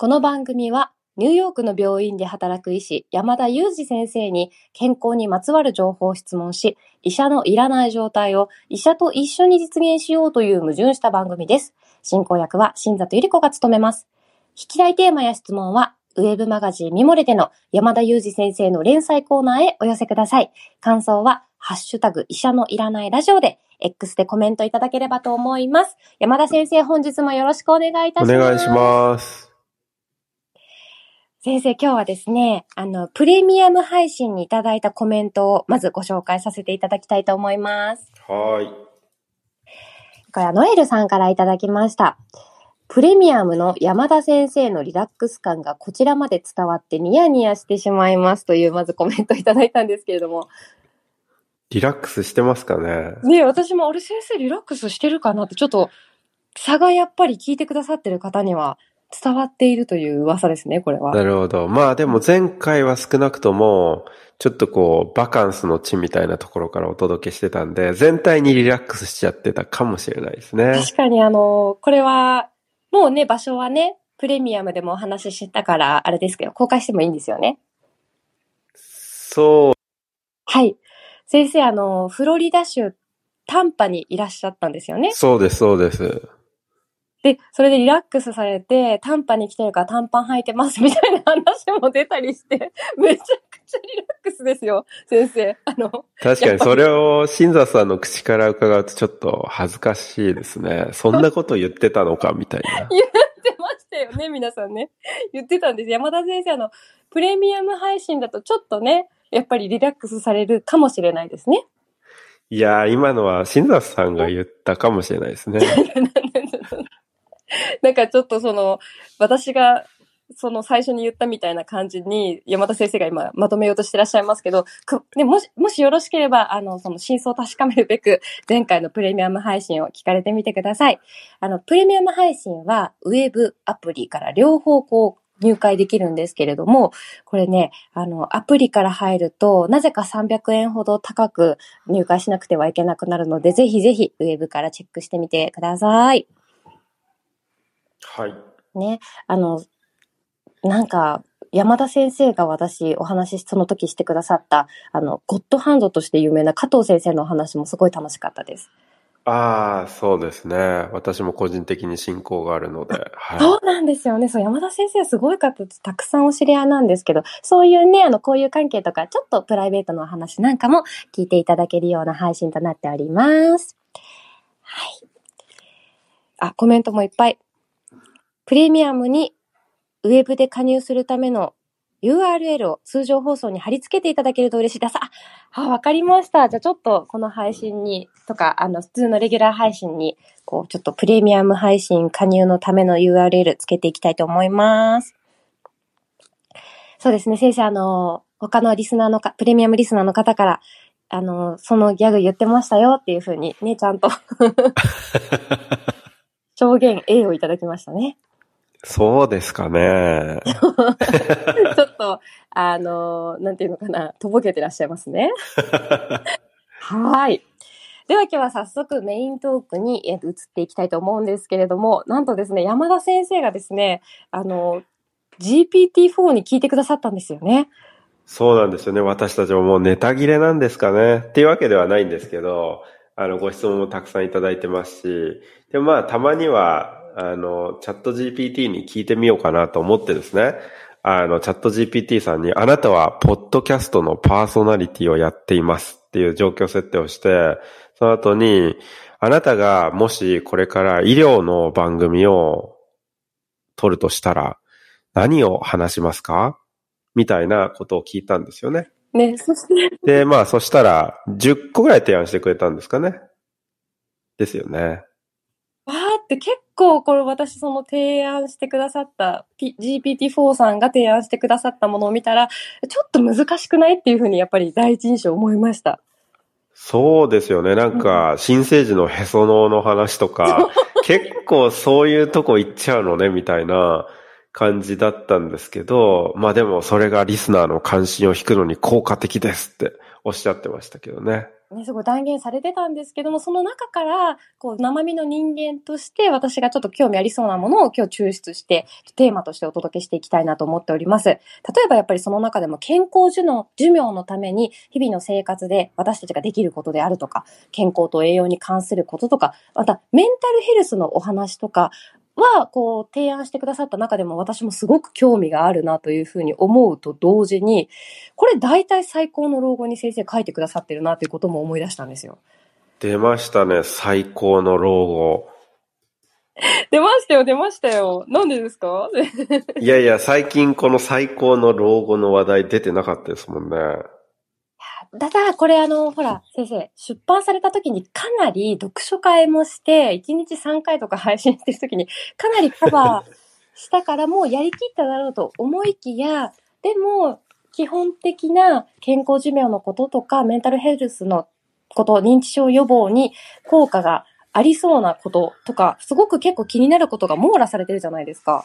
この番組は、ニューヨークの病院で働く医師、山田裕二先生に健康にまつわる情報を質問し、医者のいらない状態を医者と一緒に実現しようという矛盾した番組です。進行役は新里ゆり子が務めます。引きたいテーマや質問は、ウェブマガジンミモレでの山田裕二先生の連載コーナーへお寄せください。感想は、ハッシュタグ医者のいらないラジオで、X でコメントいただければと思います。山田先生、本日もよろしくお願いいたします。お願いします。先生、今日はですね、あの、プレミアム配信にいただいたコメントをまずご紹介させていただきたいと思います。はーい。これはノエルさんからいただきました。プレミアムの山田先生のリラックス感がこちらまで伝わってニヤニヤしてしまいますというまずコメントいただいたんですけれども。リラックスしてますかねねえ私もあれ先生リラックスしてるかなってちょっと差がやっぱり聞いてくださってる方には伝わっているという噂ですね、これは。なるほど。まあでも前回は少なくとも、ちょっとこう、バカンスの地みたいなところからお届けしてたんで、全体にリラックスしちゃってたかもしれないですね。確かにあの、これは、もうね、場所はね、プレミアムでもお話ししたから、あれですけど、公開してもいいんですよね。そう。はい。先生、あの、フロリダ州、タンパにいらっしゃったんですよね。そうです、そうです。で、それでリラックスされて、タンパに来てるから短パン履いてますみたいな話も出たりして、めちゃくちゃリラックスですよ、先生。あの、確かにそれを新座さんの口から伺うとちょっと恥ずかしいですね。そんなこと言ってたのかみたいな。言ってましたよね、皆さんね。言ってたんです。山田先生、あの、プレミアム配信だとちょっとね、やっぱりリラックスされるかもしれないですね。いやー、今のは新座さんが言ったかもしれないですね。なんかちょっとその、私が、その最初に言ったみたいな感じに、山田先生が今まとめようとしてらっしゃいますけど、くね、もし、もしよろしければ、あの、その真相を確かめるべく、前回のプレミアム配信を聞かれてみてください。あの、プレミアム配信は、ウェブ、アプリから両方こう、入会できるんですけれども、これね、あの、アプリから入ると、なぜか300円ほど高く入会しなくてはいけなくなるので、ぜひぜひ、ウェブからチェックしてみてください。はい。ね、あの、なんか、山田先生が私お話しその時してくださった、あの、ゴッドハンドとして有名な加藤先生のお話もすごい楽しかったです。ああ、そうですね。私も個人的に信仰があるので。はい。そうなんですよね。そう、山田先生はすごい方たくさんお知り合いなんですけど、そういうね、あの、こういう関係とか、ちょっとプライベートのお話なんかも聞いていただけるような配信となっております。はい。あ、コメントもいっぱい。プレミアムにウェブで加入するための URL を通常放送に貼り付けていただけると嬉しいです。あ、あわかりました。じゃあちょっとこの配信に、とか、あの、普通のレギュラー配信に、こう、ちょっとプレミアム配信加入のための URL つけていきたいと思います。そうですね、先生、あの、他のリスナーのか、プレミアムリスナーの方から、あの、そのギャグ言ってましたよっていうふうにね、ちゃんと 証言 A をいただきましたね。そうですかね。ちょっと、あの、なんていうのかな、とぼけてらっしゃいますね。はい。では今日は早速メイントークにえー移っていきたいと思うんですけれども、なんとですね、山田先生がですね、あの、GPT-4 に聞いてくださったんですよね。そうなんですよね。私たちももうネタ切れなんですかね。っていうわけではないんですけど、あの、ご質問もたくさんいただいてますし、でもまあ、たまには、あの、チャット GPT に聞いてみようかなと思ってですね、あの、チャット GPT さんに、あなたは、ポッドキャストのパーソナリティをやっていますっていう状況設定をして、その後に、あなたがもしこれから医療の番組を撮るとしたら、何を話しますかみたいなことを聞いたんですよね。ね、そして、で、まあ、そしたら、10個ぐらい提案してくれたんですかね。ですよね。わーって結構これ私その提案してくださった、P、GPT-4 さんが提案してくださったものを見たら、ちょっと難しくないっていうふうにやっぱり第一印象思いました。そうですよね。なんか、新生児のへその緒の話とか、結構そういうとこ行っちゃうのね、みたいな感じだったんですけど、まあでもそれがリスナーの関心を引くのに効果的ですっておっしゃってましたけどね。ね、すごい断言されてたんですけども、その中から、こう、生身の人間として、私がちょっと興味ありそうなものを今日抽出して、テーマとしてお届けしていきたいなと思っております。例えばやっぱりその中でも健康寿の寿命のために、日々の生活で私たちができることであるとか、健康と栄養に関することとか、また、メンタルヘルスのお話とか、は、こう、提案してくださった中でも私もすごく興味があるなというふうに思うと同時に、これ大体最高の老後に先生書いてくださってるなということも思い出したんですよ。出ましたね、最高の老後。出ましたよ、出ましたよ。なんでですか？いやいや、最近この最高の老後の話題出てなかったですもんね。ただ、これあの、ほら、先生、出版された時にかなり読書会もして、1日3回とか配信してる時に、かなりカバーしたからもうやりきっただろうと思いきや、でも、基本的な健康寿命のこととか、メンタルヘルスのこと、認知症予防に効果がありそうなこととか、すごく結構気になることが網羅されてるじゃないですか。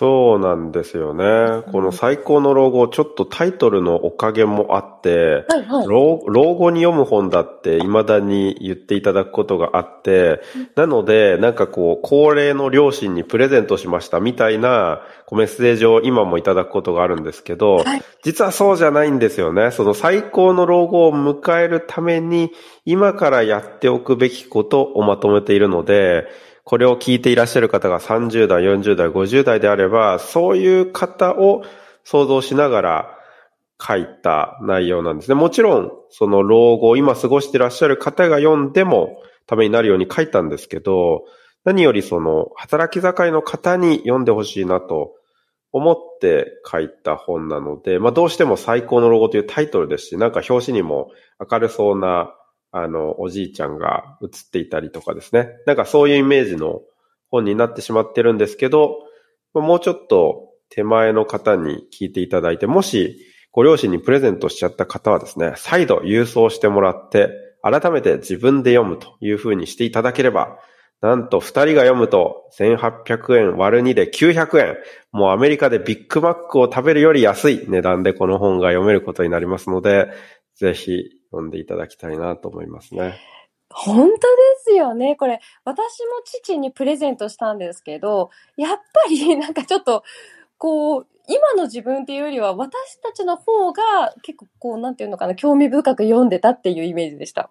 そうなんですよね。この最高の老後、ちょっとタイトルのおかげもあって、はいはい、老老後に読む本だって未だに言っていただくことがあって、なので、なんかこう、高齢の両親にプレゼントしましたみたいなメッセージを今もいただくことがあるんですけど、はい、実はそうじゃないんですよね。その最高の老後を迎えるために、今からやっておくべきことをまとめているので、これを聞いていらっしゃる方が30代、40代、50代であれば、そういう方を想像しながら書いた内容なんですね。もちろん、その老後、今過ごしていらっしゃる方が読んでもためになるように書いたんですけど、何よりその働き盛りの方に読んでほしいなと思って書いた本なので、まあどうしても最高の老後というタイトルですし、なんか表紙にも明るそうなあの、おじいちゃんが映っていたりとかですね。なんかそういうイメージの本になってしまってるんですけど、もうちょっと手前の方に聞いていただいて、もしご両親にプレゼントしちゃった方はですね、再度郵送してもらって、改めて自分で読むという風にしていただければ、なんと二人が読むと1800円割る2で900円。もうアメリカでビッグマックを食べるより安い値段でこの本が読めることになりますので、ぜひ読んでいただきたいなと思いますね。本当ですよね。これ、私も父にプレゼントしたんですけど、やっぱり なんかちょっと、こう、今の自分っていうよりは、私たちの方が結構こう、なんていうのかな、興味深く読んでたっていうイメージでした。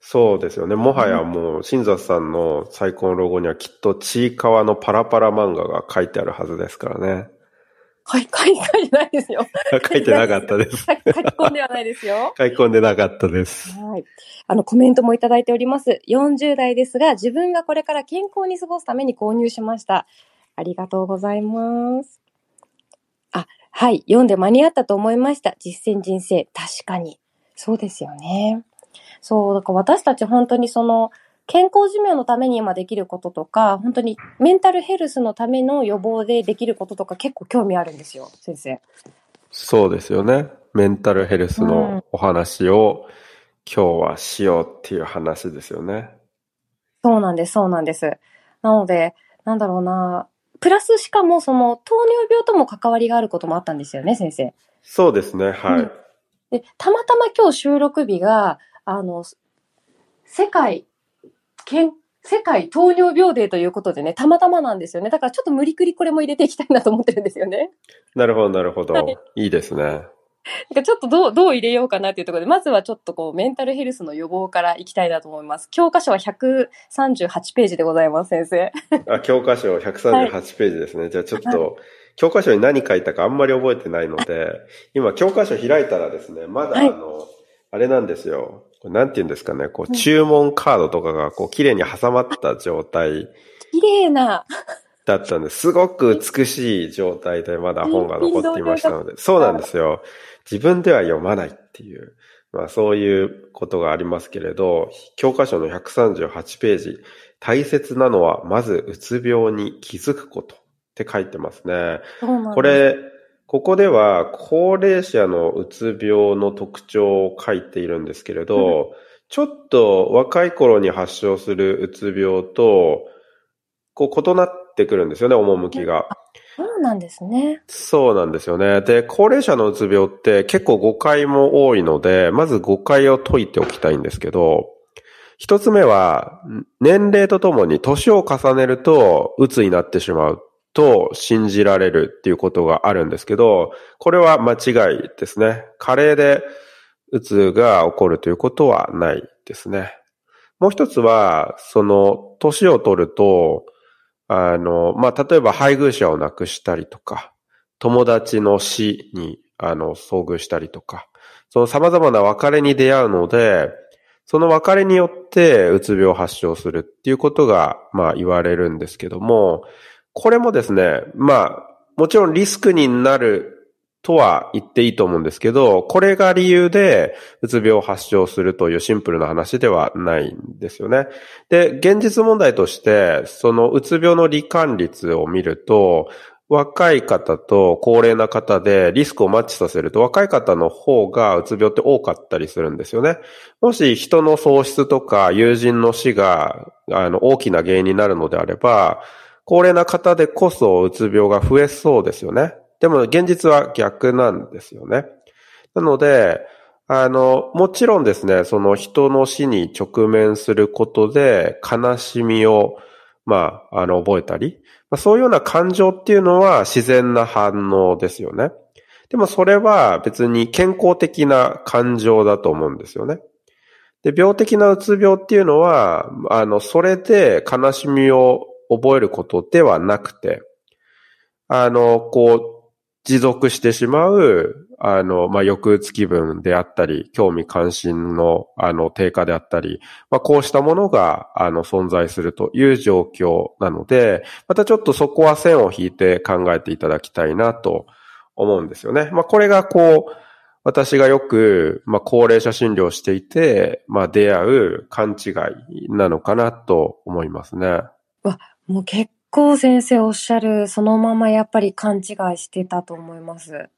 そうですよね。もはやもう、新座さんの最高のロゴにはきっとちいかわのパラパラ漫画が書いてあるはずですからね。はい、書いてないですよ。書いてなかったです。書き込んではないですよ。書き込んでなかったです。はい。あの、コメントもいただいております。40代ですが、自分がこれから健康に過ごすために購入しました。ありがとうございます。あ、はい。読んで間に合ったと思いました。実践人生。確かに。そうですよね。そう、だから私たち本当にその、健康寿命のために今できることとか、本当にメンタルヘルスのための予防でできることとか結構興味あるんですよ、先生。そうですよね。メンタルヘルスのお話を、今日はしようっていう話ですよね。そうなんです、そうなんです。なので、なんだろうな、プラスしかもその糖尿病とも関わりがあることもあったんですよね、先生。そうですね、はい。うん、でたまたま今日収録日が、あの、世界健世界糖尿病デーということでね、たまたまなんですよね。だからちょっと無理くりこれも入れていきたいなと思ってるんですよね。なるほど、なるほど。はい、いいですね。なんかちょっとどう、どう入れようかなっていうところで、まずはちょっとこう、メンタルヘルスの予防からいきたいなと思います。教科書は138ページでございます、先生。あ、教科書138ページですね。はい、じゃあちょっと、はい、教科書に何書いたかあんまり覚えてないので、今教科書開いたらですね、まだあの、あれなんですよ。なんて言うんですかね、こう、注文カードとかが、こう、綺麗に挟まった状態。綺麗な。だったんです。すごく美しい状態でまだ本が残っていましたので。そうなんですよ。自分では読まないっていう、まあそういうことがありますけれど、教科書の138ページ、大切なのはまずうつ病に気づくことって書いてますね。これ、ここでは高齢者のうつ病の特徴を書いているんですけれど、うん、ちょっと若い頃に発症するうつ病と、こう異なってくるんですよね、趣が。そうなんですね。そうなんですよね。で、高齢者のうつ病って結構誤解も多いので、まず誤解を解いておきたいんですけど、一つ目は、年齢とともに年を重ねると、うつになってしまうと信じられるっていうことがあるんですけど、これは間違いですね。加齢でうつが起こるということはないですね。もう一つは、その、年を取ると、あの、まあ、例えば配偶者を亡くしたりとか、友達の死に、あの、遭遇したりとか、その様々な別れに出会うので、その別れによってうつ病を発症するっていうことが、まあ言われるんですけども、これもですね、まあ、もちろんリスクになるとは言っていいと思うんですけど、これが理由でうつ病を発症するというシンプルな話ではないんですよね。で、現実問題として、そのうつ病の罹患率を見ると、若い方と高齢な方でリスクをマッチさせると若い方の方がうつ病って多かったりするんですよね。もし人の喪失とか友人の死があの大きな原因になるのであれば、高齢な方でこそうつ病が増えそうですよね。でも現実は逆なんですよね。なので、あの、もちろんですね、その人の死に直面することで悲しみを、まあ、あの、覚えたり、まあ、そういうような感情っていうのは自然な反応ですよね。でもそれは別に健康的な感情だと思うんですよね。で、病的なうつ病っていうのは、あの、それで悲しみを覚えることではなくて、あの、こう、持続してしまう、あの、まあ、抑うつ気分であったり、興味関心の、あの、低下であったり、まあ、こうしたものが、あの、存在するという状況なので、またちょっとそこは線を引いて考えていただきたいなと思うんですよね。まあ、これがこう、私がよく、まあ、高齢者診療していて、まあ、出会う勘違いなのかなと思いますね。もう結構先生おっしゃる、そのままやっぱり勘違いしてたと思います。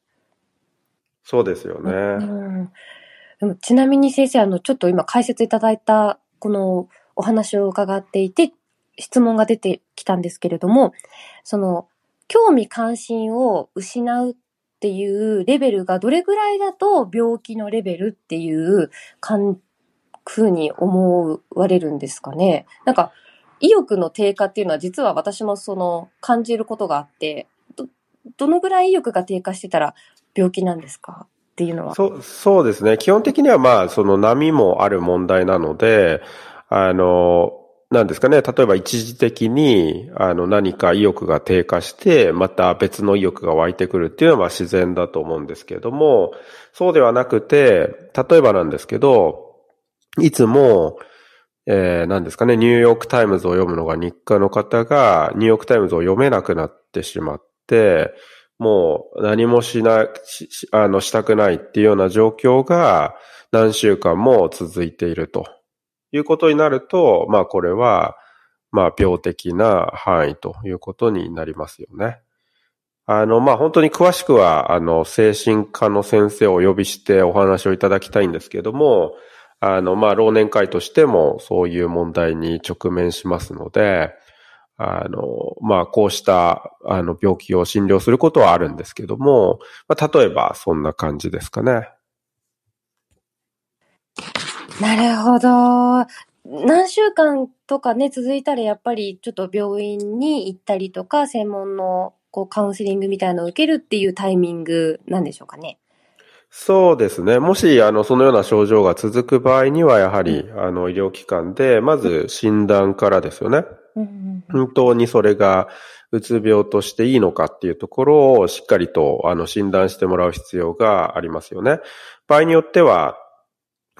そうですよね。うん、でもちなみに先生、あの、ちょっと今解説いただいた、このお話を伺っていて、質問が出てきたんですけれども、その、興味関心を失うっていうレベルがどれぐらいだと病気のレベルっていうふうに思われるんですかね？なんか、意欲の低下っていうのは実は私もその感じることがあって、ど、どのぐらい意欲が低下してたら病気なんですか？っていうのは。そう、そうですね。基本的にはまあ、その波もある問題なので、あの、なんですかね。例えば一時的に、あの、何か意欲が低下して、また別の意欲が湧いてくるっていうのは自然だと思うんですけれども、そうではなくて、例えばなんですけど、いつも、えー、何ですかね、ニューヨークタイムズを読むのが日課の方が、ニューヨークタイムズを読めなくなってしまって、もう何もしな、し、あの、したくないっていうような状況が何週間も続いているということになると、まあこれは、まあ病的な範囲ということになりますよね。あの、まあ本当に詳しくは、あの、精神科の先生をお呼びしてお話をいただきたいんですけども、あの、まあ、老年会としてもそういう問題に直面しますので、あの、まあ、こうした、あの、病気を診療することはあるんですけども、まあ、例えばそんな感じですかね。なるほど。何週間とかね、続いたらやっぱりちょっと病院に行ったりとか、専門のこうカウンセリングみたいなのを受けるっていうタイミングなんでしょうかね。そうですね。もし、あの、そのような症状が続く場合には、やはり、あの、医療機関で、まず診断からですよね。本当にそれが、うつ病としていいのかっていうところをしっかりと、あの、診断してもらう必要がありますよね。場合によっては、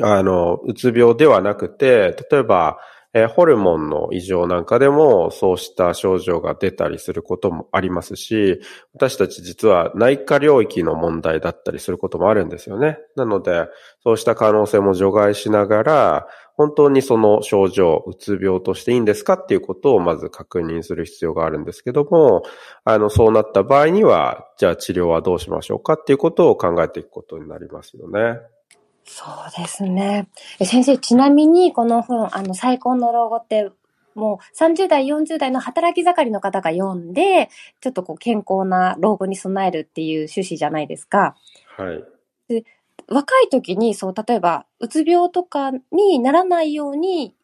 あの、うつ病ではなくて、例えば、えホルモンの異常なんかでもそうした症状が出たりすることもありますし、私たち実は内科領域の問題だったりすることもあるんですよね。なので、そうした可能性も除外しながら、本当にその症状、うつ病としていいんですかっていうことをまず確認する必要があるんですけども、あの、そうなった場合には、じゃあ治療はどうしましょうかっていうことを考えていくことになりますよね。そうですね。先生、ちなみにこの本、あの、最高の老後ってもう30代、40代の働き盛りの方が読んで、ちょっとこう健康な老後に備えるっていう趣旨じゃないですか。はい。若い時に、そう、例えば、うつ病とかにならないように、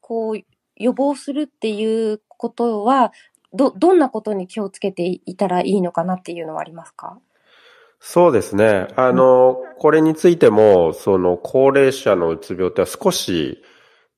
こう、予防するっていうことは、ど、どんなことに気をつけていたらいいのかなっていうのはありますか？そうですね。あの、これについても、その高齢者のうつ病って少し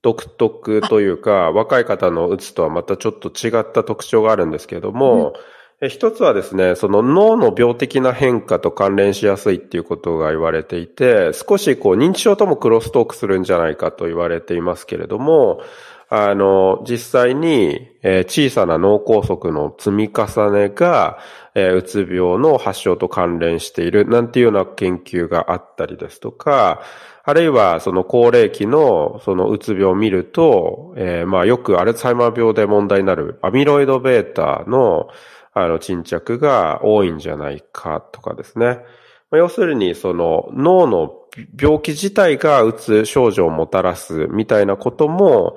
独特というか、若い方のうつとはまたちょっと違った特徴があるんですけれども、え一つはですね、その脳の病的な変化と関連しやすいっていうことが言われていて、少しこう認知症ともクロストークするんじゃないかと言われていますけれども、あの、実際に、えー小さな脳梗塞の積み重ねが、えーうつ病の発症と関連しているなんていうような研究があったりですとか、あるいはその高齢期のそのうつ病を見ると、えーまあよくアルツハイマー病で問題になるアミロイド β のあの沈着が多いんじゃないかとかですね。まあ要するにその脳の病気自体がうつ症状をもたらすみたいなことも、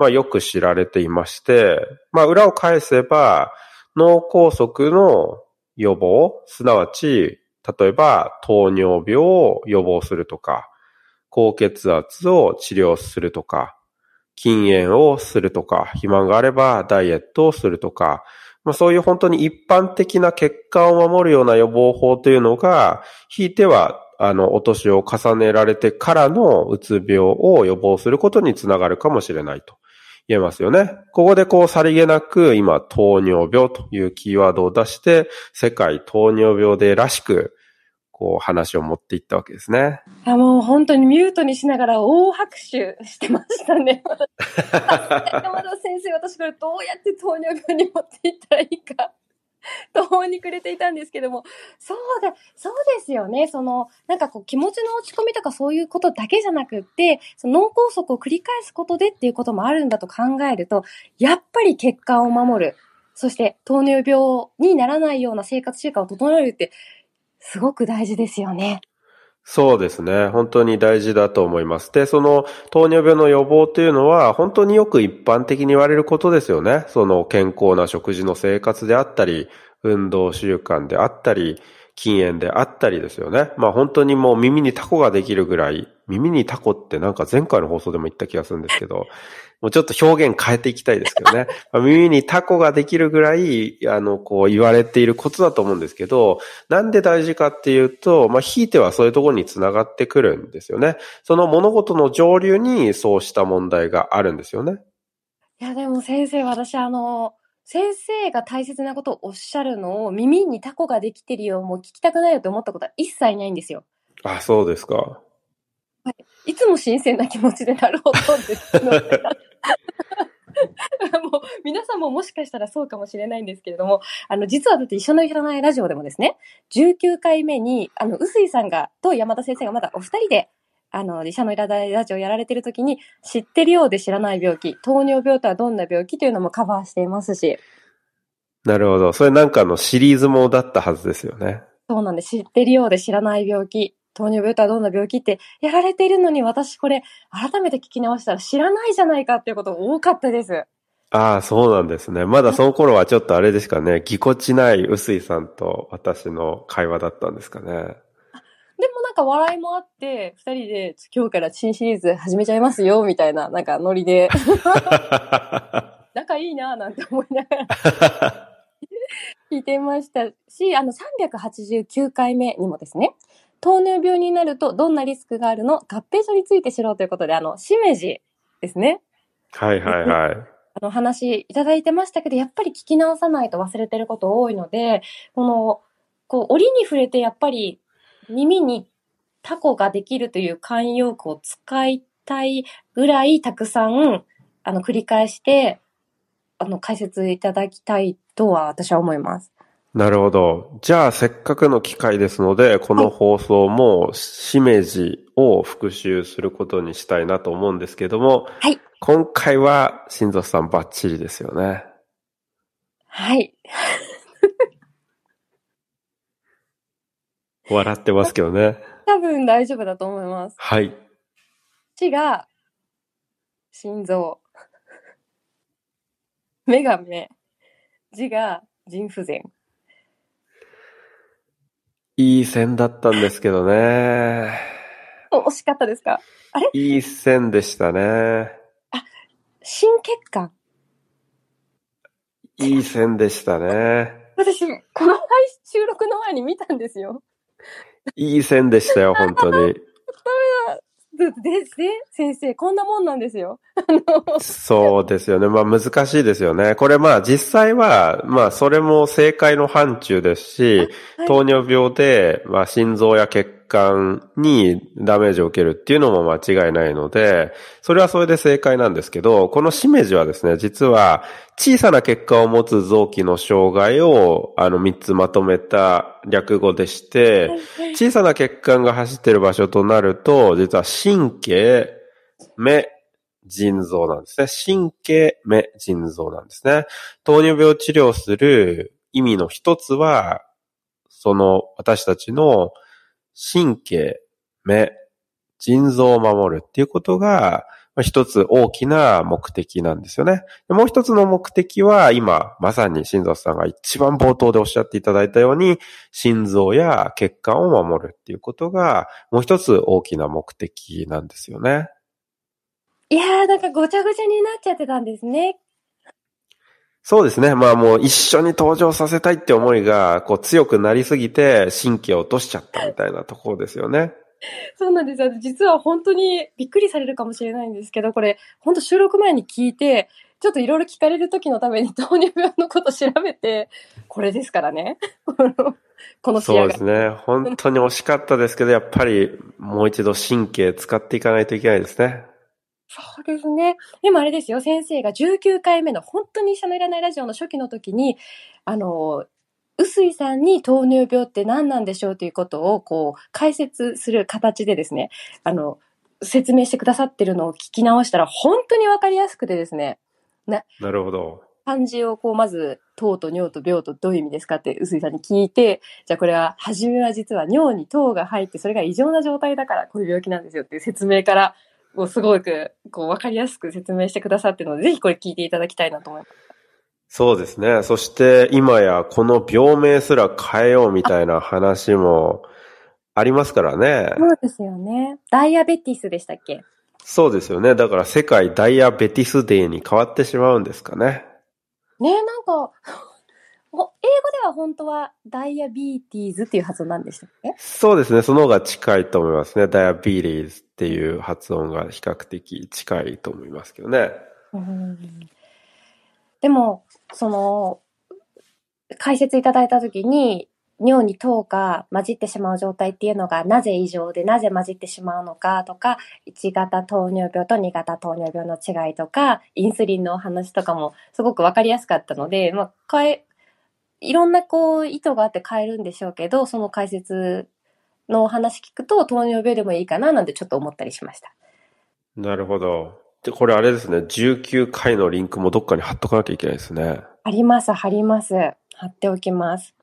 まあよく知られていまして、まあ裏を返せば脳梗塞の予防、すなわち、例えば糖尿病を予防するとか、高血圧を治療するとか、禁煙をするとか、肥満があればダイエットをするとか、まあ、そういう本当に一般的な血管を守るような予防法というのが、ひいては、あの、お年を重ねられてからのうつ病を予防することにつながるかもしれないと。言えますよね。ここでこうさりげなく今糖尿病というキーワードを出して世界糖尿病デーらしくこう話を持っていったわけですね。いや、もう本当にミュートにしながら大拍手してましたね。山田先生、私これどうやって糖尿病に持っていったらいいか、途方に暮れていたんですけども、そうだ、そうですよね。その、なんかこう気持ちの落ち込みとかそういうことだけじゃなくって、その脳梗塞を繰り返すことでっていうこともあるんだと考えると、やっぱり血管を守る。そして糖尿病にならないような生活習慣を整えるって、すごく大事ですよね。そうですね。本当に大事だと思います。で、その糖尿病の予防というのは本当によく一般的に言われることですよね。その健康な食事の生活であったり、運動習慣であったり、禁煙であったりですよね。まあ本当にもう耳にタコができるぐらい、耳にタコってなんか前回の放送でも言った気がするんですけど、もうちょっと表現変えていきたいですけどね。耳にタコができるぐらい、あの、こう言われていることだと思うんですけど、なんで大事かっていうと、まあ、ひいてはそういうところにつながってくるんですよね。その物事の上流にそうした問題があるんですよね。いや、でも先生、私あの、先生が大切なことをおっしゃるのを耳にタコができてるよ、もう聞きたくないよって思ったことは一切ないんですよ。あ、そうですか。いつも新鮮な気持ちでなるほどですので。もう皆さんももしかしたらそうかもしれないんですけれども、あの、実はだって一緒のいらないラジオでもですね、19回目に、あの、うすいさんが、と山田先生がまだお二人で、あの、医者のいらないラジオやられてる時に、知ってるようで知らない病気、糖尿病とはどんな病気というのもカバーしていますし、なるほど。それなんかのシリーズもだったはずですよね。そうなんです。知ってるようで知らない病気、糖尿病とはどんな病気ってやられているのに、私これ、改めて聞き直したら知らないじゃないかっていうことが多かったです。ああ、そうなんですね。まだその頃はちょっとあれですかね。ぎこちない臼井さんと私の会話だったんですかね。でもなんか笑いもあって、二人で今日から新シリーズ始めちゃいますよ、みたいな、なんかノリで、仲いいなぁなんて思いながら 聞いてましたし、あの389回目にもですね、糖尿病になるとどんなリスクがあるの合併症について知ろうということで、あの、しめじですね。はいはいはい。あの話いただいてましたけど、やっぱり聞き直さないと忘れてること多いので、この、こう、折に触れてやっぱり耳にタコができるという慣用句を使いたいぐらいたくさん、あの、繰り返して、あの、解説いただきたいとは私は思います。なるほど。じゃあ、せっかくの機会ですので、この放送も、しめじを復習することにしたいなと思うんですけども、はい。今回は、新蔵さんバッチリですよね。はい。笑ってますけどね。多分大丈夫だと思います。はい。死が、心臓。目が目。字が腎不全。いい線だったんですけどね。お惜しかったですか？あれ？いい線でしたね。心血管。いい線でしたね。私、この配収録の前に見たんですよ。いい線でしたよ、本当に。で、先生、こんなもんなんですよ。そうですよね。まあ難しいですよね。これまあ実際は、まあそれも正解の範疇ですし、はい糖尿病で、まあ心臓や血管にダメージを受けるっていうのも間違いないので、それはそれで正解なんですけど、このしめじはですね、実は小さな血管を持つ臓器の障害を、あの3つまとめた略語でして、小さな血管が走っている場所となると、実は神経、目、腎臓なんですね。神経、目、腎臓なんですね。糖尿病を治療する意味の一つは、その私たちの神経、目、腎臓を守るっていうことが、まあ一つ大きな目的なんですよね。もう一つの目的は、今、まさに新蔵さんが一番冒頭でおっしゃっていただいたように、心臓や血管を守るっていうことが、もう一つ大きな目的なんですよね。いやー、なんかごちゃごちゃになっちゃってたんですね。そうですね。まあもう一緒に登場させたいって思いが、こう強くなりすぎて神経を落としちゃったみたいなところですよね。そうなんですよ。実は本当にびっくりされるかもしれないんですけど、これ、本当収録前に聞いて、ちょっといろいろ聞かれる時のために糖尿病のこと調べて、これですからね。このそうですね。本当に惜しかったですけど、やっぱりもう一度神経使っていかないといけないですね。そうですね。でもあれですよ、先生が19回目の本当に医者のいらないラジオの初期の時に、あの、臼井さんに糖尿病って何なんでしょうということを、こう、解説する形でですね、あの、説明してくださってるのを聞き直したら、本当にわかりやすくてですね、なるほど。漢字をこう、まず、糖と尿と病とどういう意味ですかって、臼井さんに聞いて、じゃあこれは、初めは実は尿に糖が入って、それが異常な状態だから、こういう病気なんですよっていう説明から、こう、すごく、こう、わかりやすく説明してくださってるので、ぜひこれ聞いていただきたいなと思います。そうですね。そして今やこの病名すら変えようみたいな話もありますからね。そうですよね。ダイアベティスでしたっけ？そうですよね。だから世界ダイアベティスデーに変わってしまうんですかね。ねえ、なんか、ほ英語では本当は diabetes っていう発音なんでしたっけ？そうですね。その方が近いと思いますね。 diabetes っていう発音が比較的近いと思いますけどね。うんでも、その、解説いただいたときに、尿に糖が混じってしまう状態っていうのがなぜ異常でなぜ混じってしまうのかとか、1型糖尿病と2型糖尿病の違いとか、インスリンのお話とかもすごくわかりやすかったので、まあ、変え、いろんなこう意図があって変えるんでしょうけど、その解説のお話聞くと糖尿病でもいいかななんてちょっと思ったりしました。なるほど。で、これあれですね。19回のリンクもどっかに貼っとかなきゃいけないですね。あります、貼ります。貼っておきます。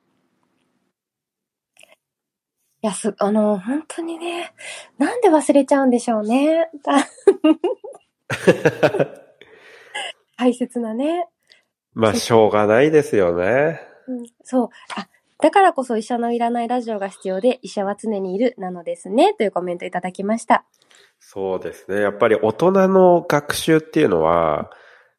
いや、す、あの、本当にね、なんで忘れちゃうんでしょうね。大切なね。まあ、しょうがないですよね。うん、そう。あ、だからこそ医者のいらないラジオが必要で、医者は常にいるなのですね。というコメントいただきました。そうですね。やっぱり大人の学習っていうのは、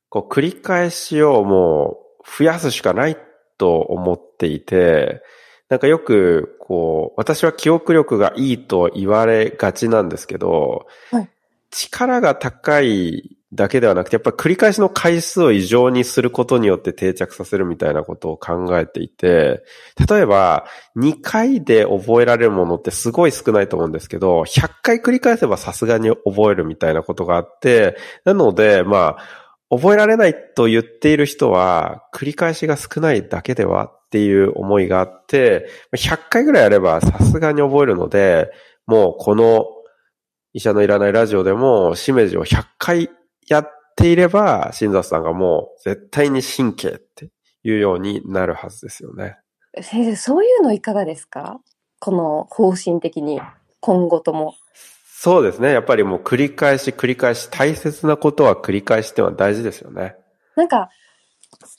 こう繰り返しをもう増やすしかないと思っていて、なんかよく、こう、私は記憶力がいいと言われがちなんですけど、はい力が高いだけではなくて、やっぱり繰り返しの回数を異常にすることによって定着させるみたいなことを考えていて、例えば、2回で覚えられるものってすごい少ないと思うんですけど、100回繰り返せばさすがに覚えるみたいなことがあって、なので、まあ、覚えられないと言っている人は、繰り返しが少ないだけではっていう思いがあって、100回ぐらいやればさすがに覚えるので、もうこの医者のいらないラジオでも、しめじを100回やっていれば、新里さんがもう絶対に神経っていうようになるはずですよね。先生、そういうのいかがですか？この方針的に、今後とも。そうですね。やっぱりもう繰り返し繰り返し、大切なことは繰り返しってのは大事ですよね。なんか、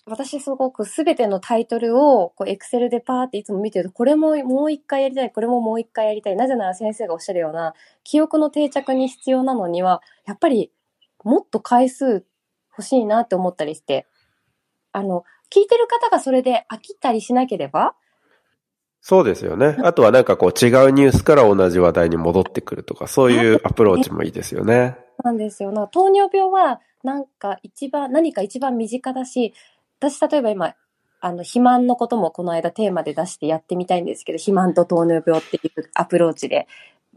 私すごくすべてのタイトルを、こう、エクセルでパーっていつも見てると、これももう一回やりたい、これももう一回やりたい。なぜなら先生がおっしゃるような、記憶の定着に必要なのには、やっぱり、もっと回数欲しいなって思ったりして、あの、聞いてる方がそれで飽きたりしなければ、そうですよね。あとはなんかこう違うニュースから同じ話題に戻ってくるとか、そういうアプローチもいいですよね。なんですよ。な糖尿病は、なんか一番、何か一番身近だし、私例えば今、あの、肥満のこともこの間テーマで出してやってみたいんですけど、肥満と糖尿病っていうアプローチで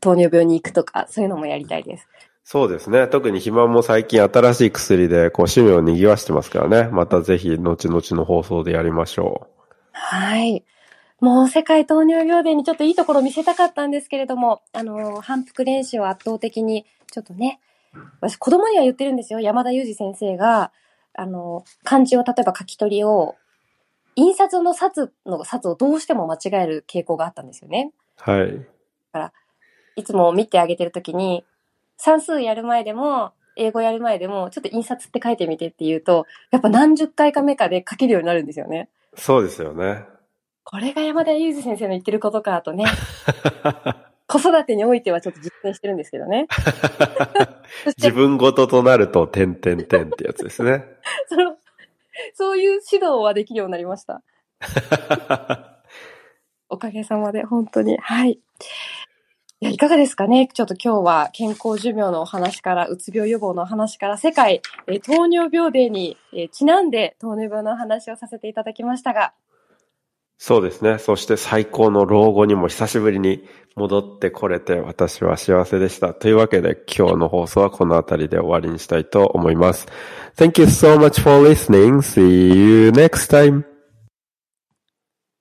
糖尿病に行くとか、そういうのもやりたいです。そうですね。特に肥満も最近新しい薬で、こう、趣味を賑わしてますからね。またぜひ、後々の放送でやりましょう。はい。もう世界糖尿病デーにちょっといいところ見せたかったんですけれども、あの、反復練習を圧倒的に、ちょっとね、私子供には言ってるんですよ。山田裕二先生が、あの、漢字を例えば書き取りを、印刷の札の札をどうしても間違える傾向があったんですよね。はい。だから、いつも見てあげてるときに、算数やる前でも、英語やる前でも、ちょっと印刷って書いてみてって言うと、やっぱ何十回か目かで書けるようになるんですよね。そうですよね。これが山田裕二先生の言ってることかとね。子育てにおいてはちょっと実践してるんですけどね。自分ごととなると、てんてんてんってやつですね。そのそういう指導はできるようになりました。おかげさまで、本当に。はい。いや、いかがですかね？ちょっと今日は健康寿命のお話から、うつ病予防のお話から、世界、え糖尿病デーに、えちなんで糖尿病の話をさせていただきましたが。そうですね。そして最高の老後にも久しぶりに戻ってこれて私は幸せでした。というわけで今日の放送はこの辺りで終わりにしたいと思います。Thank you so much for listening. See you next time.